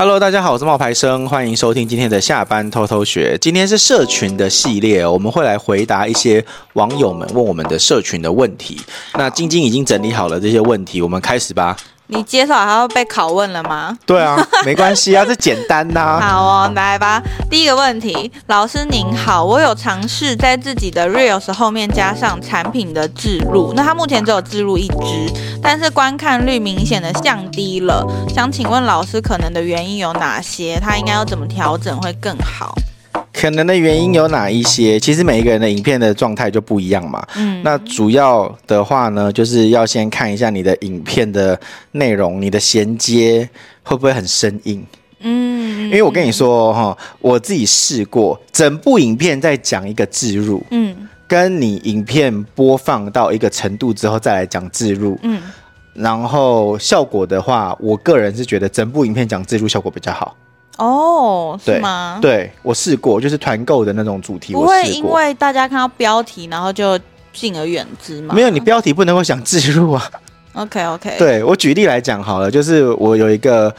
Hello，大家好，我是冒牌生，欢迎收听今天的下班偷偷学。今天是社群的系列，我们会来回答一些网友们问我们的社群的问题。那晶晶已经整理好了这些问题，我们开始吧。你介绍还要被拷问了吗？对啊，没关系啊，这简单呐、啊。好哦，来吧。第一个问题，老师您好，我有尝试在自己的 Reels 后面加上产品的置入，那它目前只有置入一支，但是观看率明显的降低了。想请问老师，可能的原因有哪些？它应该要怎么调整会更好？可能的原因有哪一些？其实每一个人的影片的状态就不一样嘛。嗯，那主要的话呢，就是要先看一下你的影片的内容，你的衔接会不会很生硬？嗯，因为我跟你说哈，我自己试过，整部影片在讲一个置入，嗯，跟你影片播放到一个程度之后再来讲置入，嗯，然后效果的话，我个人是觉得整部影片讲置入效果比较好。哦，是吗？对，我试过，就是团购的那种主题，不会因为大家看到标题，然后就敬而远之吗？没有，你标题不能够想置入啊。OK OK，对我举例来讲好了，就是我有一个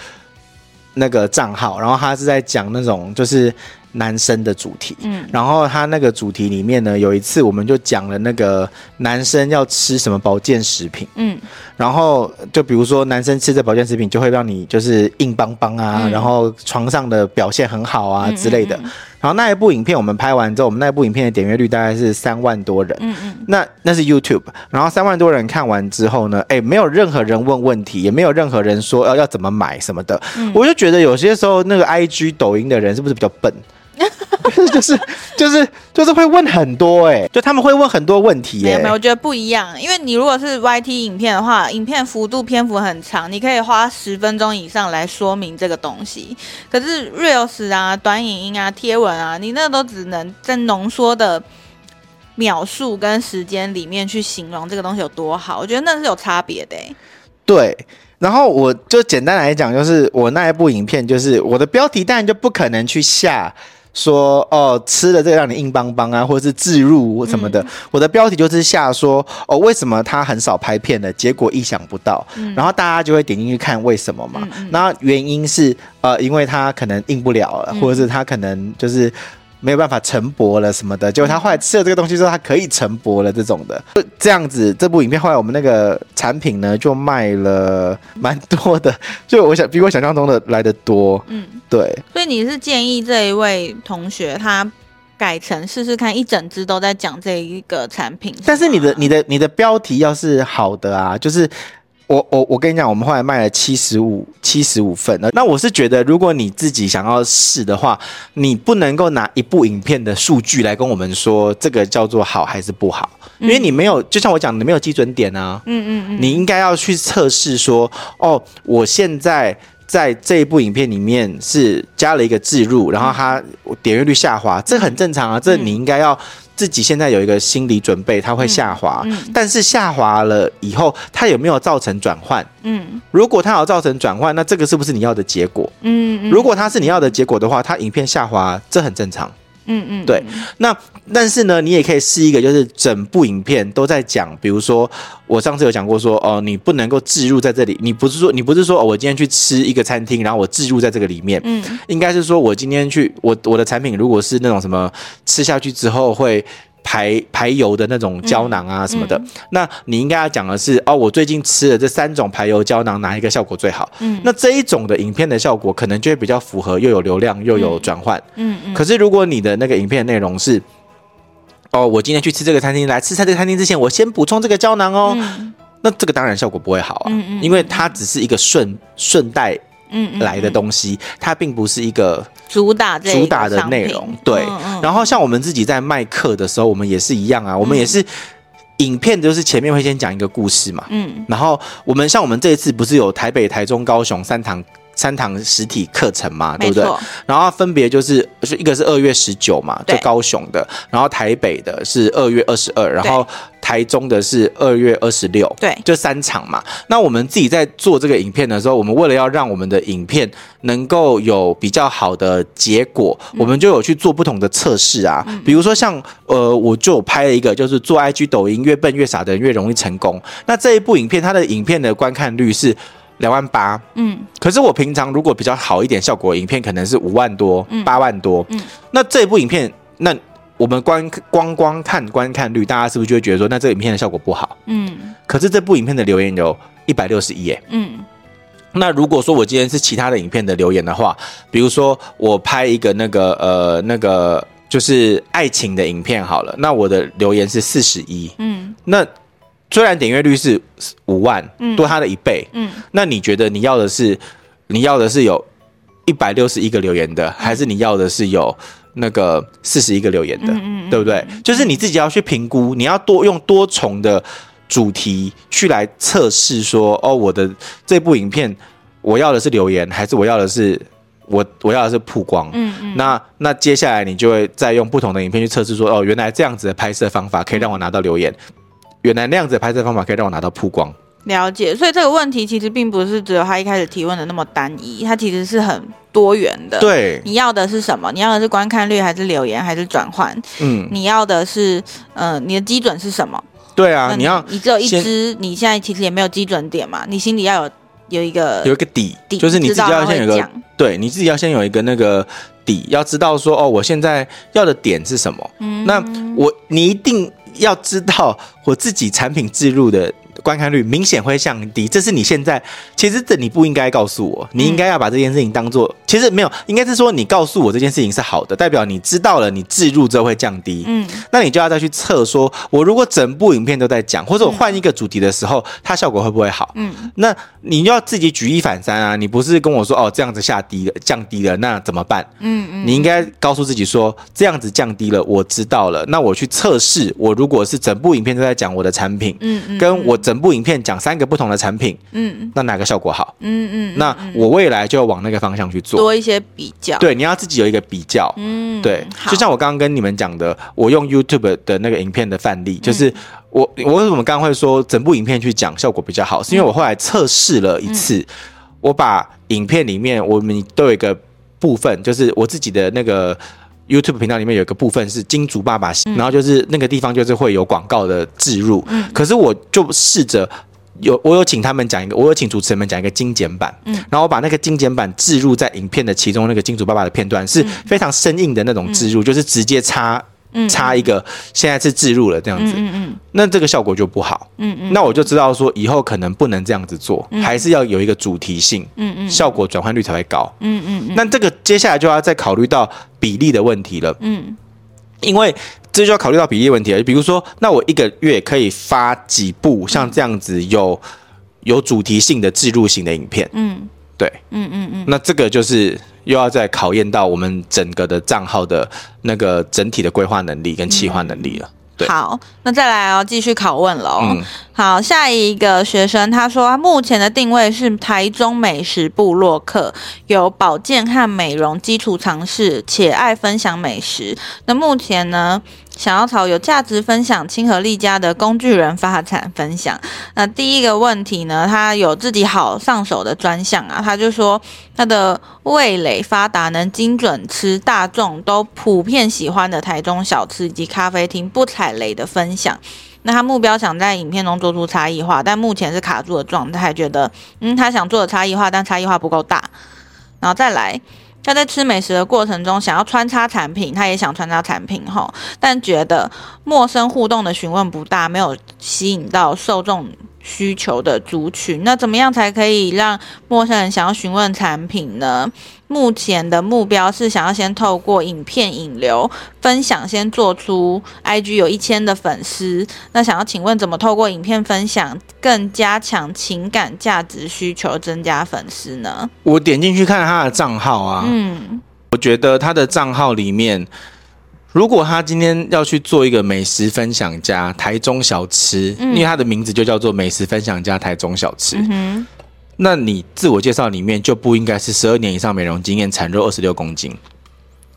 那个账号，然后他是在讲那种就是。男生的主题，嗯，然后他那个主题里面呢，有一次我们就讲了那个男生要吃什么保健食品，嗯，然后就比如说男生吃这保健食品就会让你就是硬邦邦啊，嗯，然后床上的表现很好啊之类的。嗯嗯嗯然后那一部影片我们拍完之后，我们那一部影片的点阅率大概是三万多人。嗯嗯。那那是 YouTube，然后三万多人看完之后呢，哎，没有任何人问问题，也没有任何人说要要怎么买什么的。嗯。我就觉得有些时候那个 IG 抖音的人是不是比较笨？就是就是就是会问很多哎、欸，就他们会问很多问题没有没有，我觉得不一样，因为你如果是 YT 影片的话，影片幅度篇幅很长，你可以花十分钟以上来说明这个东西。可是 Reels 啊、短影音啊、贴文啊，你那都只能在浓缩的秒数跟时间里面去形容这个东西有多好，我觉得那是有差别的、欸。对，然后我就简单来讲，就是我那一部影片，就是我的标题当然就不可能去下。说哦，吃了这个让你硬邦邦啊，或者是置入什么的。嗯、我的标题就是下说哦，为什么他很少拍片的？结果意想不到。嗯、然后大家就会点进去看为什么嘛。那、原因是呃，因为他可能硬不了了，或者是他可能就是。没有办法成博了什么的，结果他后来吃了这个东西之后，他可以成博了这种的，就这样子。这部影片后来我们那个产品呢，就卖了蛮多的，就我想比我想象中的来的多。嗯，对。所以你是建议这一位同学他改成试试看，一整支都在讲这一个产品。但是你的你的你的标题要是好的啊，就是。我我我跟你讲，我们后来卖了七十五七十五份。那我是觉得，如果你自己想要试的话，你不能够拿一部影片的数据来跟我们说这个叫做好还是不好，因为你没有，就像我讲的，你没有基准点啊。嗯嗯嗯。你应该要去测试说，哦，我现在在这一部影片里面是加了一个置入，然后它点阅率下滑，这很正常啊。这你应该要。自己现在有一个心理准备，它会下滑，嗯嗯、但是下滑了以后，它有没有造成转换？嗯，如果它有造成转换，那这个是不是你要的结果？嗯，嗯如果它是你要的结果的话，它影片下滑，这很正常。嗯嗯，对。那但是呢，你也可以试一个，就是整部影片都在讲，比如说我上次有讲过说，哦，你不能够置入在这里，你不是说你不是说，哦，我今天去吃一个餐厅，然后我置入在这个里面，嗯，应该是说我今天去，我我的产品如果是那种什么吃下去之后会。排排油的那种胶囊啊什么的，嗯嗯、那你应该要讲的是哦，我最近吃了这三种排油胶囊，哪一个效果最好？嗯，那这一种的影片的效果可能就会比较符合，又有流量又有转换。嗯嗯。可是如果你的那个影片内容是，哦，我今天去吃这个餐厅，来吃在这个餐厅之前，我先补充这个胶囊哦，嗯、那这个当然效果不会好啊，嗯嗯、因为它只是一个顺顺带。嗯，来的东西，它并不是一个主打主打的内容，对。然后像我们自己在卖课的时候，我们也是一样啊，我们也是影片就是前面会先讲一个故事嘛，嗯。然后我们像我们这一次不是有台北、台中、高雄三堂三堂实体课程嘛，对不对？然后分别就是一个是二月十九嘛，就高雄的，然后台北的是二月二十二，然后。台中的是二月二十六，对，就三场嘛。那我们自己在做这个影片的时候，我们为了要让我们的影片能够有比较好的结果，嗯、我们就有去做不同的测试啊。嗯、比如说像呃，我就有拍了一个，就是做 IG 抖音越笨越傻的人越容易成功。那这一部影片，它的影片的观看率是两万八，嗯，可是我平常如果比较好一点效果影片，可能是五万多、八万多，嗯，那这部影片，那我们观光光看观看率，大家是不是就会觉得说，那这个影片的效果不好？嗯，可是这部影片的留言有一百六十一耶，嗯，那如果说我今天是其他的影片的留言的话，比如说我拍一个那个呃那个就是爱情的影片好了，那我的留言是四十一，嗯，那虽然点阅率是五万，嗯。多它的一倍，嗯，那你觉得你要的是你要的是有一百六十一个留言的，还是你要的是有那个四十一个留言的，嗯嗯嗯。对不对？就是你自己要去评估，你要多用多重的主题去来测试说，哦，我的这部影片我要的是留言，还是我要的是我我要的是曝光？嗯嗯，那那接下来你就会再用不同的影片去测试说，哦，原来这样子的拍摄方法可以让我拿到留言，原来那样子的拍摄方法可以让我拿到曝光。了解。所以这个问题其实并不是只有他一开始提问的那么单一，它其实是很多元的。，对，你要的是什么？你要的是观看率，还是留言，还是转换？嗯，你要的是，呃，你的基准是什么？对啊，那你要你只有一先支，你现在其实也没有基准点嘛，你心里要有有一个有一个底，底就是你自己要先有一个对你自己要先有一个那个底，要知道说，哦，我现在要的点是什么。嗯那我你一定要知道我自己产品置入的观看率明显会降低，这是你现在其实这你不应该告诉我，你应该要把这件事情当做，其实没有，应该是说你告诉我这件事情是好的，代表你知道了，你置入之后会降低。嗯那你就要再去测说，我如果整部影片都在讲，或者我换一个主题的时候，它效果会不会好？嗯那你要自己举一反三啊！你不是跟我说哦，这样子下低了，降低了，那怎么办？嗯嗯，你应该告诉自己说，这样子降低了，我知道了。那我去测试，我如果是整部影片都在讲我的产品，嗯嗯跟我整部影片讲三个不同的产品，嗯那哪个效果好？嗯嗯，那我未来就要往那个方向去做。多一些比较。，对，你要自己有一个比较。嗯，对，就像我刚刚跟你们讲的，我用 YouTube 的那个影片的范例，就是我我为什么刚刚会说整部影片去讲效果比较好，是因为我后来测试了一次，我把影片里面我们都有一个部分，就是我自己的那个 YouTube 频道里面有一个部分是金主爸爸，然后就是那个地方就是会有广告的置入，可是我就试着。有我有请他们讲一个，我有请主持人们讲一个精简版，嗯，然后我把那个精简版置入在影片的其中那个金主爸爸的片段，是非常生硬的那种置入，就是直接插插一个，现在是置入了这样子，嗯嗯那这个效果就不好，嗯嗯那我就知道说以后可能不能这样子做，还是要有一个主题性，嗯嗯效果转换率才会高，嗯嗯那这个接下来就要再考虑到比例的问题了，嗯。因为这就要考虑到比例问题了。比如说，那我一个月可以发几部像这样子有有主题性的置入型的影片？嗯。对，嗯嗯嗯，那这个就是又要再考验到我们整个的账号的那个整体的规划能力跟企划能力了。对好，那再来哦，继续拷问喽。嗯好，下一个学生他说，目前的定位是台中美食部落客，有保健和美容基础常识，且爱分享美食。那目前呢，想要朝有价值分享、亲和力佳的工具人发展分享。那第一个问题呢，他有自己好上手的专项啊，他就说他的味蕾发达，能精准吃大众都普遍喜欢的台中小吃以及咖啡厅不踩雷的分享。那他目标想在影片中做出差异化，但目前是卡住的状态，觉得嗯，他想做的差异化，但差异化不够大。然后再来，他在吃美食的过程中想要穿插产品，他也想穿插产品哈，但觉得陌生互动的询问不大，没有吸引到受众需求的族群。那怎么样才可以让陌生人想要询问产品呢？目前的目标是想要先透过影片引流分享，先做出 IG 有一千的粉丝。那想要请问，怎么透过影片分享更加强情感价值需求，增加粉丝呢？我点进去看他的账号啊，嗯我觉得他的账号里面，如果他今天要去做一个美食分享家台中小吃，因为他的名字就叫做美食分享家台中小吃，嗯，那你自我介绍里面就不应该是十二年以上美容经验，产肉二十六公斤，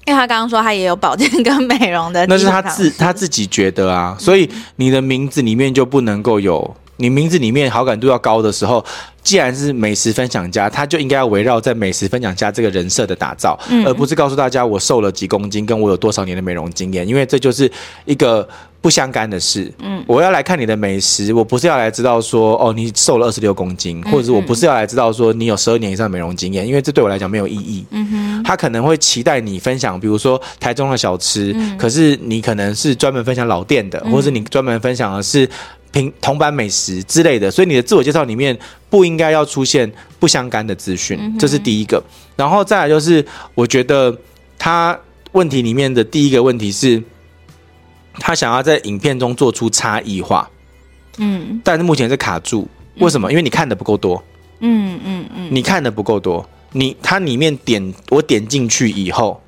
因为他刚刚说他也有保健跟美容的，那是他自他自己觉得啊，所以你的名字里面就不能够有你名字里面好感度要高的时候，既然是美食分享家，他就应该要围绕在美食分享家这个人设的打造，嗯、而不是告诉大家我瘦了几公斤，跟我有多少年的美容经验，因为这就是一个不相干的事。嗯，我要来看你的美食，我不是要来知道说哦你瘦了二十六公斤，或者是我不是要来知道说你有十二年以上的美容经验，因为这对我来讲没有意义。嗯哼，他可能会期待你分享，比如说台中的小吃，嗯、可是你可能是专门分享老店的，或者是你专门分享的是。平同版美食之类的，所以你的自我介绍里面不应该要出现不相干的资讯，嗯、这是第一个。然后再来就是，我觉得他问题里面的第一个问题是，他想要在影片中做出差异化，嗯，但是目前是卡住，为什么？因为你看的不够多，嗯嗯嗯，你看的不够多，你它里面点我点进去以后。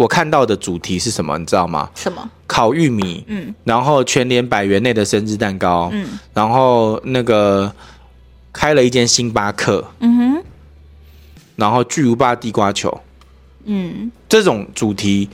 我看到的主题是什么？你知道吗？什么？烤玉米。嗯。然后全年百元内的生日蛋糕。嗯。然后那个开了一间星巴克。嗯哼。然后巨无霸地瓜球。嗯。这种主题，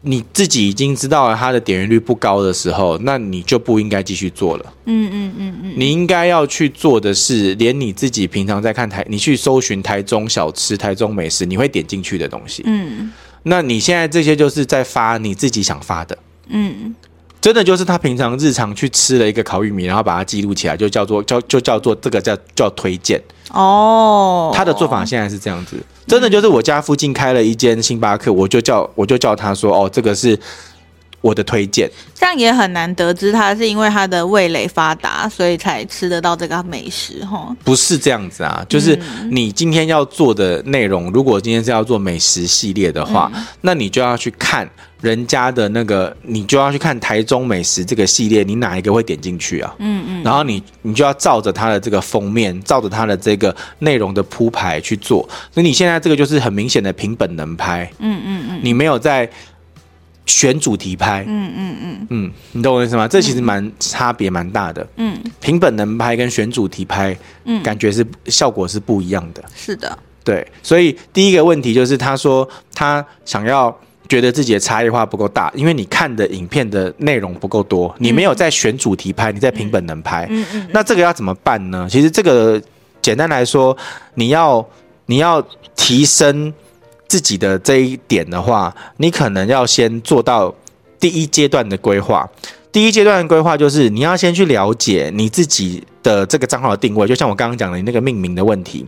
你自己已经知道了它的点阅率不高的时候，那你就不应该继续做了。嗯嗯嗯嗯。你应该要去做的是，连你自己平常在看台，你去搜寻台中小吃、台中美食，你会点进去的东西。嗯。那你现在这些就是在发你自己想发的，嗯，真的就是他平常日常去吃了一个烤玉米，然后把它记录起来，就叫做叫就叫做这个叫叫推荐哦。他的做法现在是这样子，真的就是我家附近开了一间星巴克，我就叫我就叫他说哦，这个是。我的推荐，这样也很难得知他是因为他的味蕾发达，所以才吃得到这个美食哈。不是这样子啊，就是你今天要做的内容，如果今天是要做美食系列的话，嗯、那你就要去看人家的那个，你就要去看台中美食这个系列，你哪一个会点进去啊？嗯嗯，然后你你就要照着它的这个封面，照着它的这个内容的铺排去做。所以你现在这个就是很明显的凭本能拍，嗯嗯嗯，你没有在。选主题拍，嗯嗯嗯。嗯，你懂我意思吗？这其实蛮差别蛮大的，嗯，凭本能拍跟选主题拍，嗯，感觉是效果是不一样的，是的，对，所以第一个问题就是他说他想要觉得自己的差异化不够大，因为你看的影片的内容不够多，你没有在选主题拍，你在凭本能拍，嗯嗯，那这个要怎么办呢？其实这个简单来说，你要你要提升。自己的这一点的话，你可能要先做到第一阶段的规划。第一阶段的规划就是你要先去了解你自己的这个账号的定位，就像我刚刚讲的你那个命名的问题。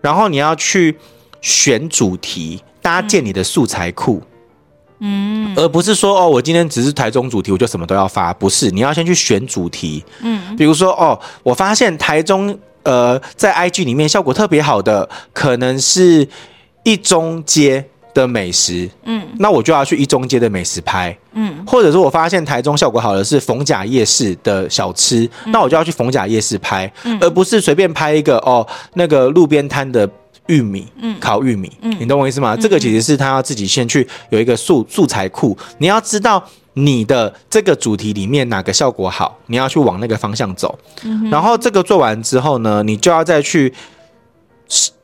然后你要去选主题，搭建你的素材库，嗯，而不是说哦，我今天只是台中主题，我就什么都要发。不是，你要先去选主题，嗯，比如说哦，我发现台中呃在 IG 里面效果特别好的，可能是。一中街的美食，嗯，那我就要去一中街的美食拍，嗯，或者说我发现台中效果好的是逢甲夜市的小吃，嗯、那我就要去逢甲夜市拍，嗯，而不是随便拍一个哦那个路边摊的玉米，嗯，烤玉米，嗯，你懂我意思吗？嗯、这个其实是他要自己先去有一个素素材库，你要知道你的这个主题里面哪个效果好，你要去往那个方向走，嗯，然后这个做完之后呢，你就要再去。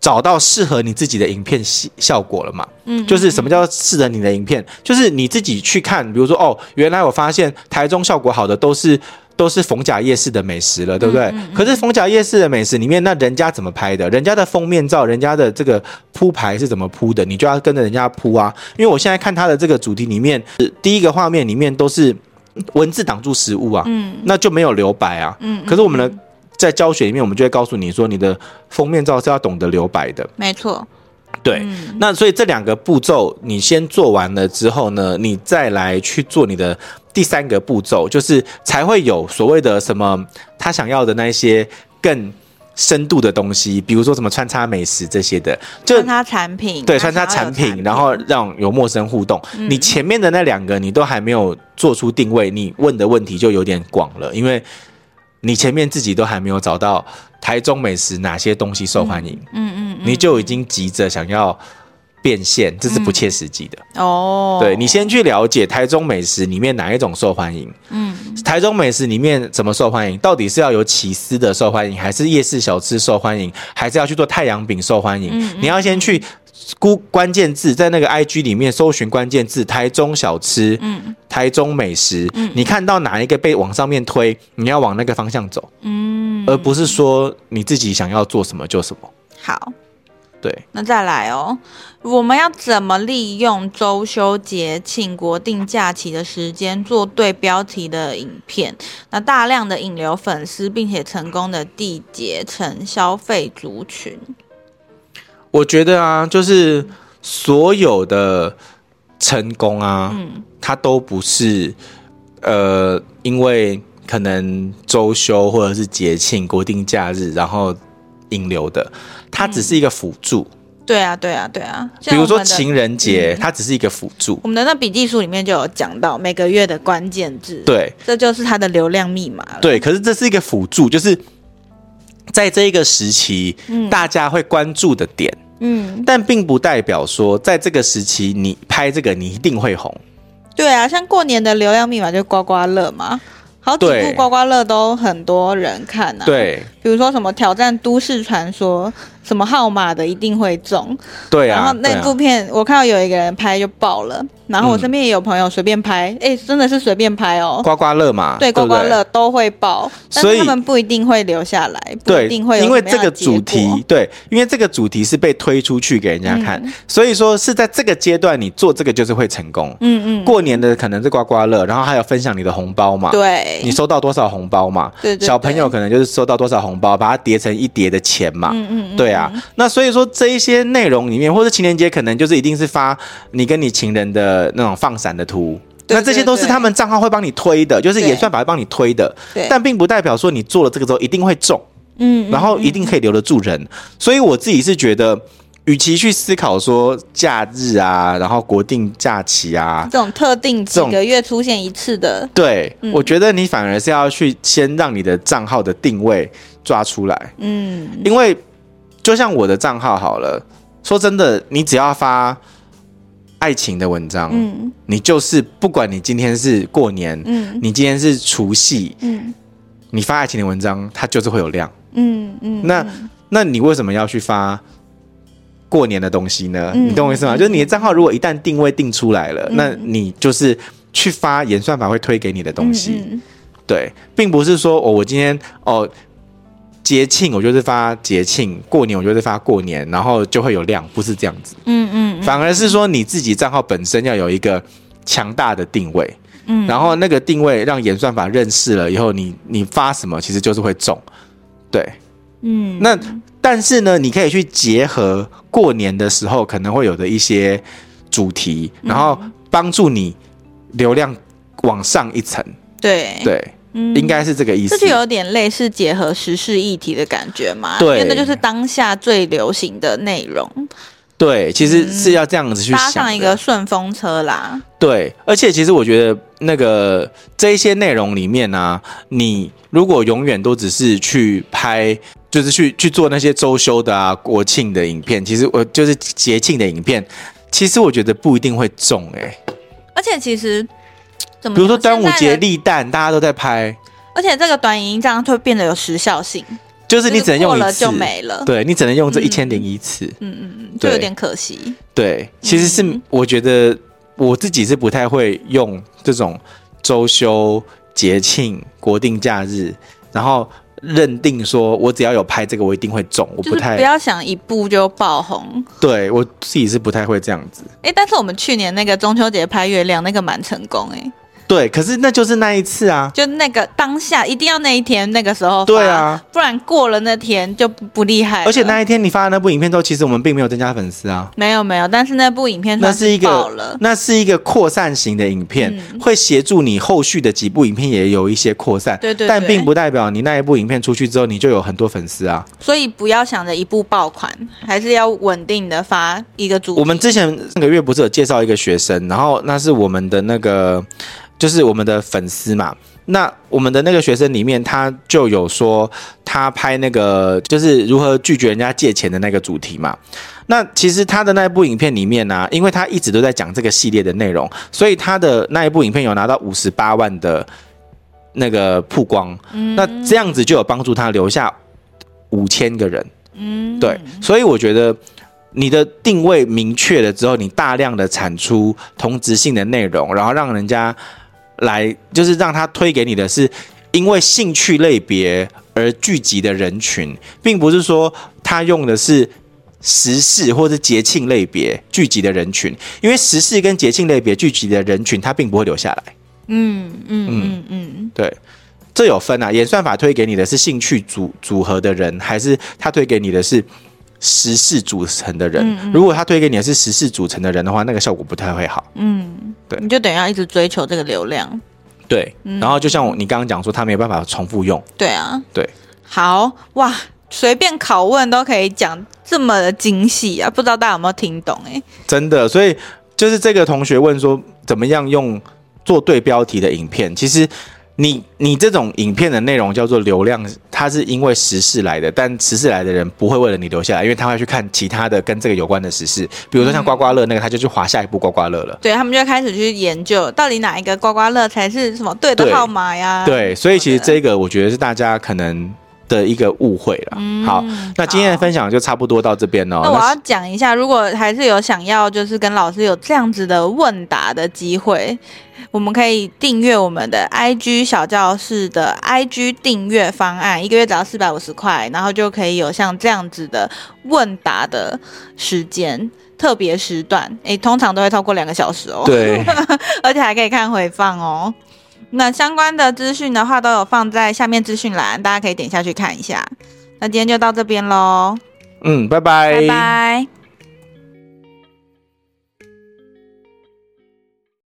找到适合你自己的影片效效果了嘛？嗯，就是什么叫适合你的影片？就是你自己去看，比如说哦，原来我发现台中效果好的都是都是逢甲夜市的美食了，对不对？可是逢甲夜市的美食里面，那人家怎么拍的？人家的封面照，人家的这个铺排是怎么铺的？你就要跟着人家铺啊！因为我现在看他的这个主题里面，第一个画面里面都是文字挡住食物啊，嗯，那就没有留白啊，嗯，可是我们的。在教学里面，我们就会告诉你说，你的封面照是要懂得留白的。没错，对。嗯、那所以这两个步骤你先做完了之后呢，你再来去做你的第三个步骤，就是才会有所谓的什么他想要的那些更深度的东西，比如说什么穿插美食这些的，就穿插产品，对，穿插产品，然后让有陌生互动。嗯、你前面的那两个你都还没有做出定位，你问的问题就有点广了，因为。你前面自己都还没有找到台中美食哪些东西受欢迎，嗯嗯，你就已经急着想要变现，这是不切实际的。哦。对，你先去了解台中美食里面哪一种受欢迎，嗯，台中美食里面怎么受欢迎？到底是要有起司的受欢迎，还是夜市小吃受欢迎，还是要去做太阳饼受欢迎？你要先去估关键字在那个 IG 里面搜寻关键字台中小吃，嗯，台中美食，嗯，你看到哪一个被往上面推，你要往那个方向走，嗯，而不是说你自己想要做什么就什么。好，对，那再来哦，我们要怎么利用周休节庆、国定假期的时间做对标题的影片？那大量的引流粉丝，并且成功的缔结成消费族群。我觉得啊，就是所有的成功啊，嗯，它都不是呃，因为可能周休或者是节庆、国定假日，然后引流的，它只是一个辅助。嗯、对啊，对啊，对啊。比如说情人节，嗯、它只是一个辅助。我们的那笔记书里面就有讲到每个月的关键字，对，这就是它的流量密码了。对，可是这是一个辅助，就是在这一个时期，嗯、大家会关注的点。嗯，但并不代表说，在这个时期你拍这个你一定会红。对啊，像过年的流量密码就刮刮乐嘛，好几部刮刮乐都很多人看啊。对，比如说什么挑战都市传说。什么号码的一定会中，对啊。然后那部片我看到有一个人拍就爆了，然后我身边也有朋友随便拍，哎，真的是随便拍哦。刮刮乐嘛，对，刮刮乐都会爆，所以他们不一定会留下来，不一定会。因为这个主题，对，因为这个主题是被推出去给人家看，所以说是在这个阶段你做这个就是会成功。嗯嗯。过年的可能是刮刮乐，然后还有分享你的红包嘛，对，你收到多少红包嘛，对对。小朋友可能就是收到多少红包，把它叠成一叠的钱嘛，嗯嗯，对。那所以说这一些内容里面，或者情人节可能就是一定是发你跟你情人的那种放闪的图，那这些都是他们账号会帮你推的，就是也算法会帮你推的，但并不代表说你做了这个之后一定会中，嗯，然后一定可以留得住人。所以我自己是觉得，与其去思考说假日啊，然后国定假期啊，这种特定几个月出现一次的，对，我觉得你反而是要去先让你的账号的定位抓出来，嗯，因为。就像我的账号好了，说真的，你只要发爱情的文章，嗯，你就是不管你今天是过年，嗯，你今天是除夕，嗯，你发爱情的文章，它就是会有量，嗯嗯。那那你为什么要去发过年的东西呢？你懂我意思吗？就是你的账号如果一旦定位定出来了，那你就是去发演算法会推给你的东西，对，并不是说哦，我今天哦。节庆我就是发节庆，过年我就是发过年，然后就会有量，不是这样子。嗯嗯，反而是说你自己账号本身要有一个强大的定位，嗯，然后那个定位让演算法认识了以后，你你发什么其实就是会中，对，嗯。那但是呢，你可以去结合过年的时候可能会有的一些主题，然后帮助你流量往上一层。对对。嗯，应该是这个意思，这就有点类似结合时事议题的感觉嘛？对，因为那就是当下最流行的内容。对，其实是要这样子去想，搭上一个顺风车啦。对，而且其实我觉得那个这一些内容里面呢、啊，你如果永远都只是去拍，就是去去做那些周休的啊、国庆的影片，其实我就是节庆的影片，其实我觉得不一定会中哎、欸。而且其实。比如说端午节立蛋，大家都在拍，而且这个短影音这样会变得有时效性，就是你只能用一次就没了，对，你只能用这一千零一次，嗯嗯嗯，就有点可惜。对，其实是我觉得我自己是不太会用这种周休、节庆、国定假日，然后认定说我只要有拍这个，我一定会中。我不太不要想一部就爆红，对我自己是不太会这样子。哎，但是我们去年那个中秋节拍月亮那个蛮成功哎。对，可是那就是那一次啊，就那个当下一定要那一天那个时候发，对啊，不然过了那天就不不厉害。而且那一天你发的那部影片之后，其实我们并没有增加粉丝啊，没有没有，但是那部影片那是一个那是一个扩散型的影片，嗯、会协助你后续的几部影片也有一些扩散，对，对对，但并不代表你那一部影片出去之后你就有很多粉丝啊。所以不要想着一部爆款，还是要稳定的发一个主。我们之前上个月不是有介绍一个学生，然后那是我们的那个。就是我们的粉丝嘛，那我们的那个学生里面，他就有说他拍那个就是如何拒绝人家借钱的那个主题嘛。那其实他的那一部影片里面呢、啊，因为他一直都在讲这个系列的内容，所以他的那一部影片有拿到五十八万的那个曝光。那这样子就有帮助他留下五千个人。嗯，对，所以我觉得。你的定位明确了之后，你大量的产出同质性的内容，然后让人家来，就是让他推给你的是因为兴趣类别而聚集的人群，并不是说他用的是时事或者节庆类别聚集的人群，因为时事跟节庆类别聚集的人群，他并不会留下来。嗯嗯嗯嗯，对。这有分啊，演算法推给你的是兴趣组组合的人，还是他推给你的是时事组成的人？嗯嗯，如果他推给你的是时事组成的人的话，那个效果不太会好。嗯，对，你就等于要一直追求这个流量。对，然后就像我你刚刚讲说，他没有办法重复用。对啊，对。好哇，随便拷问都可以讲这么的精细啊，不知道大家有没有听懂？欸？哎，真的，所以就是这个同学问说，怎么样用做对标题的影片？其实。你你这种影片的内容叫做流量，它是因为时事来的，但时事来的人不会为了你留下来，因为他会去看其他的跟这个有关的时事，比如说像刮刮乐那个，他就去划下一步刮刮乐了。对，他们就开始去研究到底哪一个刮刮乐才是什么对的号码呀？对，所以其实这个我觉得是大家可能的一个误会了。嗯，好，那今天的分享就差不多到这边哦。那我要讲一下，如果还是有想要就是跟老师有这样子的问答的机会。我们可以订阅我们的 IG 小教室的 IG 订阅方案，一个月只要四百五十块，然后就可以有像这样子的问答的时间，特别时段，诶，通常都会超过两个小时哦。对，而且还可以看回放哦。那相关的资讯的话，都有放在下面资讯栏，大家可以点下去看一下。那今天就到这边喽。嗯，拜拜，拜拜。